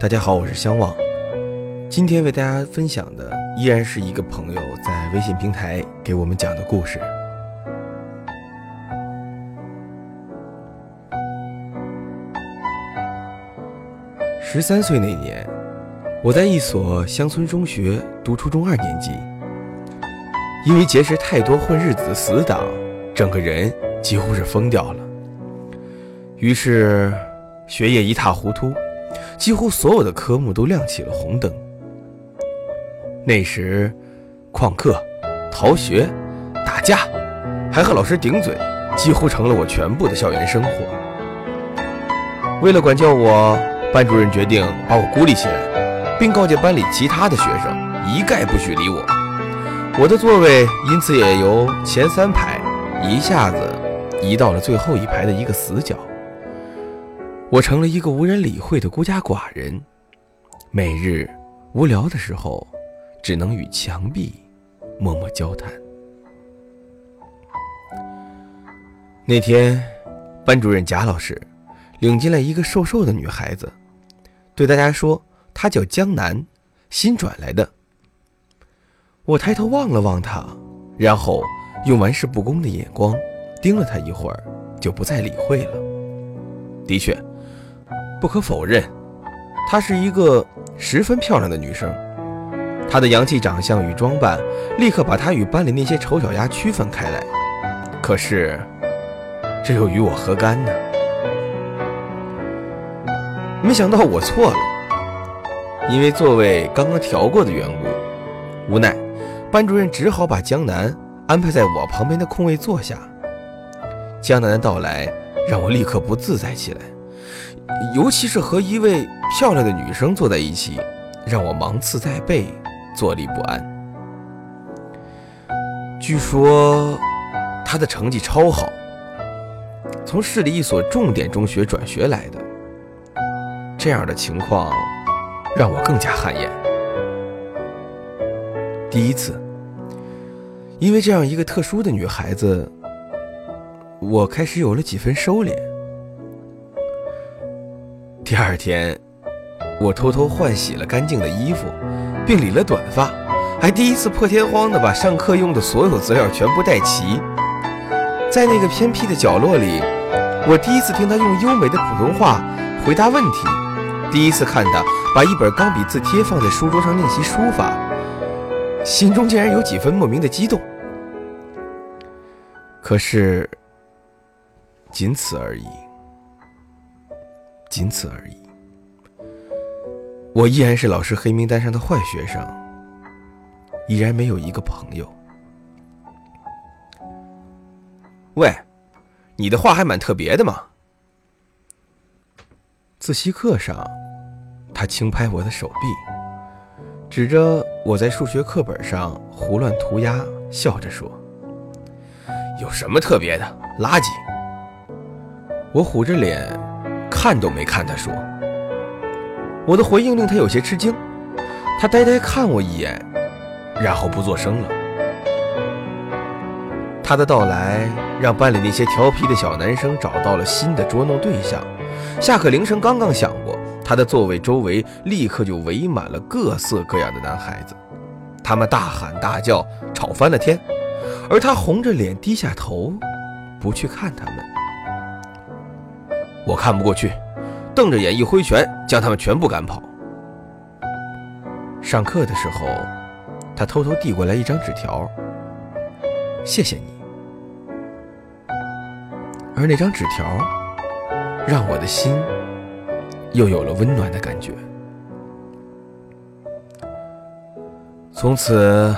大家好，我是相望。今天为大家分享的依然是一个朋友在微信平台给我们讲的故事。十三岁那年，我在一所乡村中学读初中二年级，因为结识太多混日子的死党，整个人几乎是疯掉了。于是，学业一塌糊涂。几乎所有的科目都亮起了红灯。那时，旷课、逃学、打架，还和老师顶嘴，几乎成了我全部的校园生活。为了管教我，班主任决定把我孤立起来，并告诫班里其他的学生一概不许理我。我的座位因此也由前三排一下子移到了最后一排的一个死角。我成了一个无人理会的孤家寡人，每日无聊的时候，只能与墙壁默默交谈。那天，班主任贾老师领进来一个瘦瘦的女孩子，对大家说：“她叫江南，新转来的。”我抬头望了望她，然后用玩世不恭的眼光盯了她一会儿，就不再理会了。的确。不可否认，她是一个十分漂亮的女生。她的洋气长相与装扮，立刻把她与班里那些丑小鸭区分开来。可是，这又与我何干呢？没想到我错了，因为座位刚刚调过的缘故，无奈班主任只好把江南安排在我旁边的空位坐下。江南的到来让我立刻不自在起来。尤其是和一位漂亮的女生坐在一起，让我芒刺在背，坐立不安。据说她的成绩超好，从市里一所重点中学转学来的。这样的情况让我更加汗颜。第一次，因为这样一个特殊的女孩子，我开始有了几分收敛。第二天，我偷偷换洗了干净的衣服，并理了短发，还第一次破天荒地把上课用的所有资料全部带齐。在那个偏僻的角落里，我第一次听他用优美的普通话回答问题，第一次看他把一本钢笔字帖放在书桌上练习书法，心中竟然有几分莫名的激动。可是，仅此而已。仅此而已。我依然是老师黑名单上的坏学生，依然没有一个朋友。喂，你的画还蛮特别的嘛。自习课上，他轻拍我的手臂，指着我在数学课本上胡乱涂鸦，笑着说：“有什么特别的？垃圾。”我虎着脸。看都没看，他说：“我的回应令他有些吃惊，他呆呆看我一眼，然后不作声了。他的到来让班里那些调皮的小男生找到了新的捉弄对象。下课铃声刚刚响过，他的座位周围立刻就围满了各色各样的男孩子，他们大喊大叫，吵翻了天，而他红着脸低下头，不去看他们。”我看不过去，瞪着眼一挥拳，将他们全部赶跑。上课的时候，他偷偷递过来一张纸条：“谢谢你。”而那张纸条，让我的心又有了温暖的感觉。从此，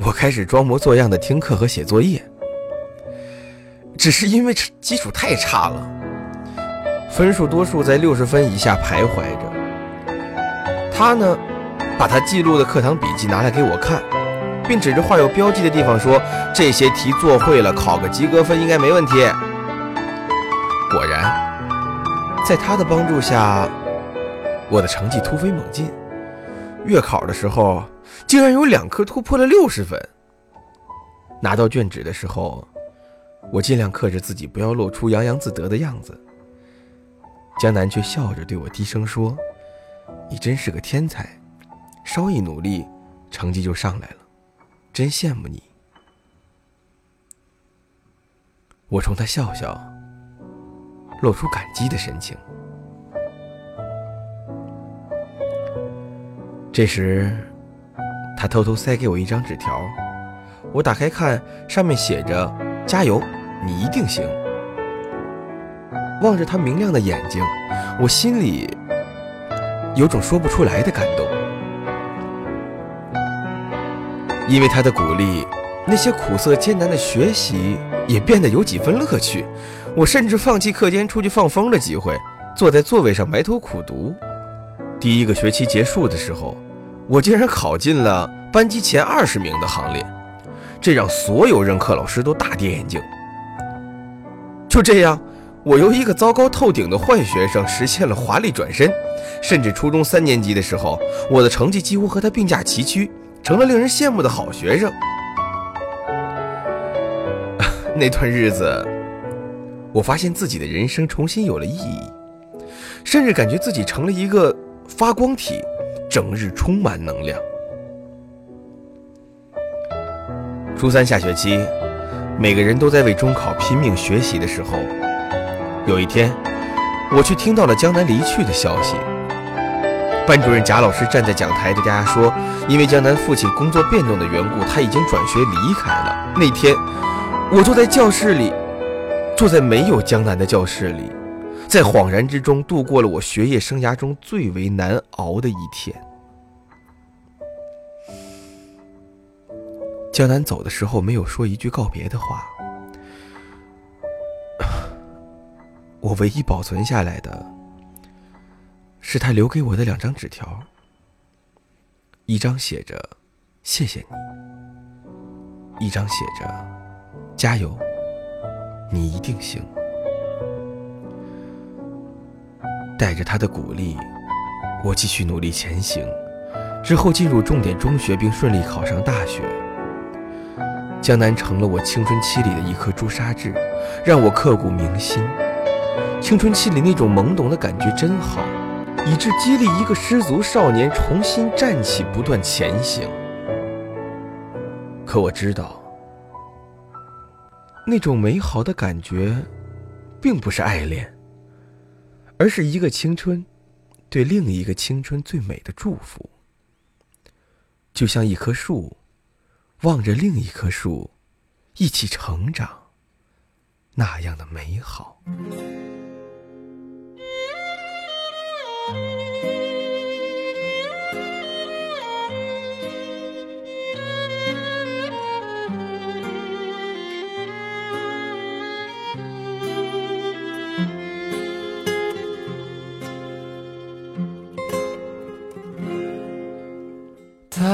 我开始装模作样的听课和写作业，只是因为基础太差了。分数多数在六十分以下徘徊着。他呢，把他记录的课堂笔记拿来给我看，并指着画有标记的地方说：“这些题做会了，考个及格分应该没问题。”果然，在他的帮助下，我的成绩突飞猛进。月考的时候，竟然有两科突破了六十分。拿到卷纸的时候，我尽量克制自己，不要露出洋洋自得的样子。江南却笑着对我低声说：“你真是个天才，稍一努力，成绩就上来了，真羡慕你。”我冲他笑笑，露出感激的神情。这时，他偷偷塞给我一张纸条，我打开看，上面写着：“加油，你一定行。”望着他明亮的眼睛，我心里有种说不出来的感动。因为他的鼓励，那些苦涩艰难的学习也变得有几分乐趣。我甚至放弃课间出去放风的机会，坐在座位上埋头苦读。第一个学期结束的时候。我竟然考进了班级前二十名的行列，这让所有任课老师都大跌眼镜。就这样，我由一个糟糕透顶的坏学生实现了华丽转身，甚至初中三年级的时候，我的成绩几乎和他并驾齐驱，成了令人羡慕的好学生。那段日子，我发现自己的人生重新有了意义，甚至感觉自己成了一个发光体。整日充满能量。初三下学期，每个人都在为中考拼命学习的时候，有一天，我却听到了江南离去的消息。班主任贾老师站在讲台对大家说：“因为江南父亲工作变动的缘故，他已经转学离开了。”那天，我坐在教室里，坐在没有江南的教室里。在恍然之中度过了我学业生涯中最为难熬的一天。江南走的时候没有说一句告别的话，我唯一保存下来的是他留给我的两张纸条，一张写着“谢谢你”，一张写着“加油，你一定行”。带着他的鼓励，我继续努力前行。之后进入重点中学，并顺利考上大学。江南成了我青春期里的一颗朱砂痣，让我刻骨铭心。青春期里那种懵懂的感觉真好，以致激励一个失足少年重新站起，不断前行。可我知道，那种美好的感觉，并不是爱恋。而是一个青春，对另一个青春最美的祝福，就像一棵树，望着另一棵树，一起成长，那样的美好。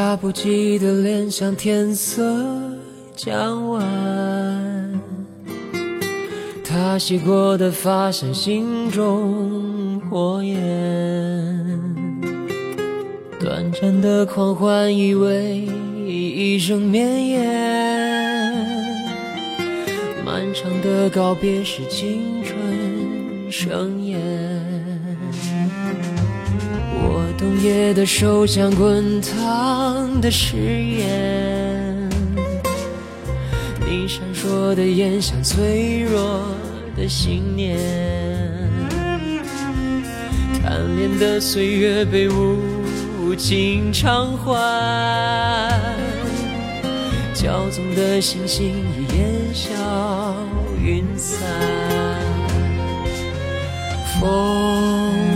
他不羁的脸像天色将晚，他洗过的发像心中火焰，短暂的狂欢以为一生绵延，漫长的告别是青春盛宴。冬夜的手像滚烫的誓言，你闪烁的眼像脆弱的信念，贪恋的岁月被无情偿还，骄纵的星星已烟消云散，风。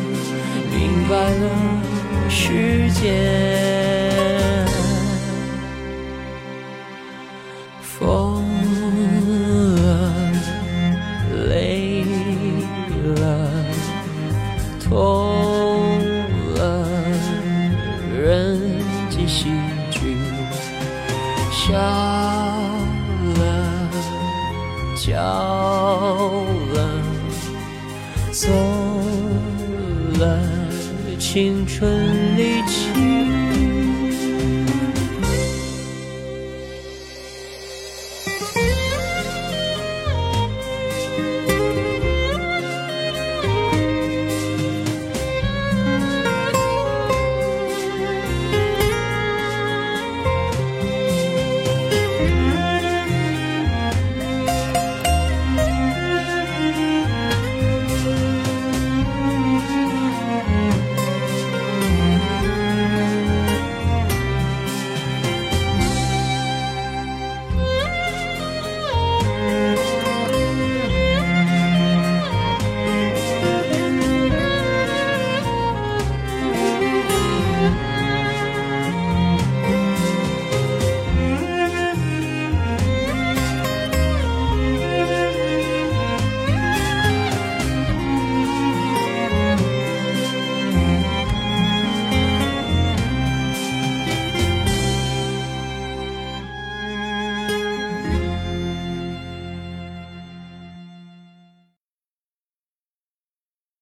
明白了时间。疯了，累了，痛了，人间喜剧，笑了，叫青春。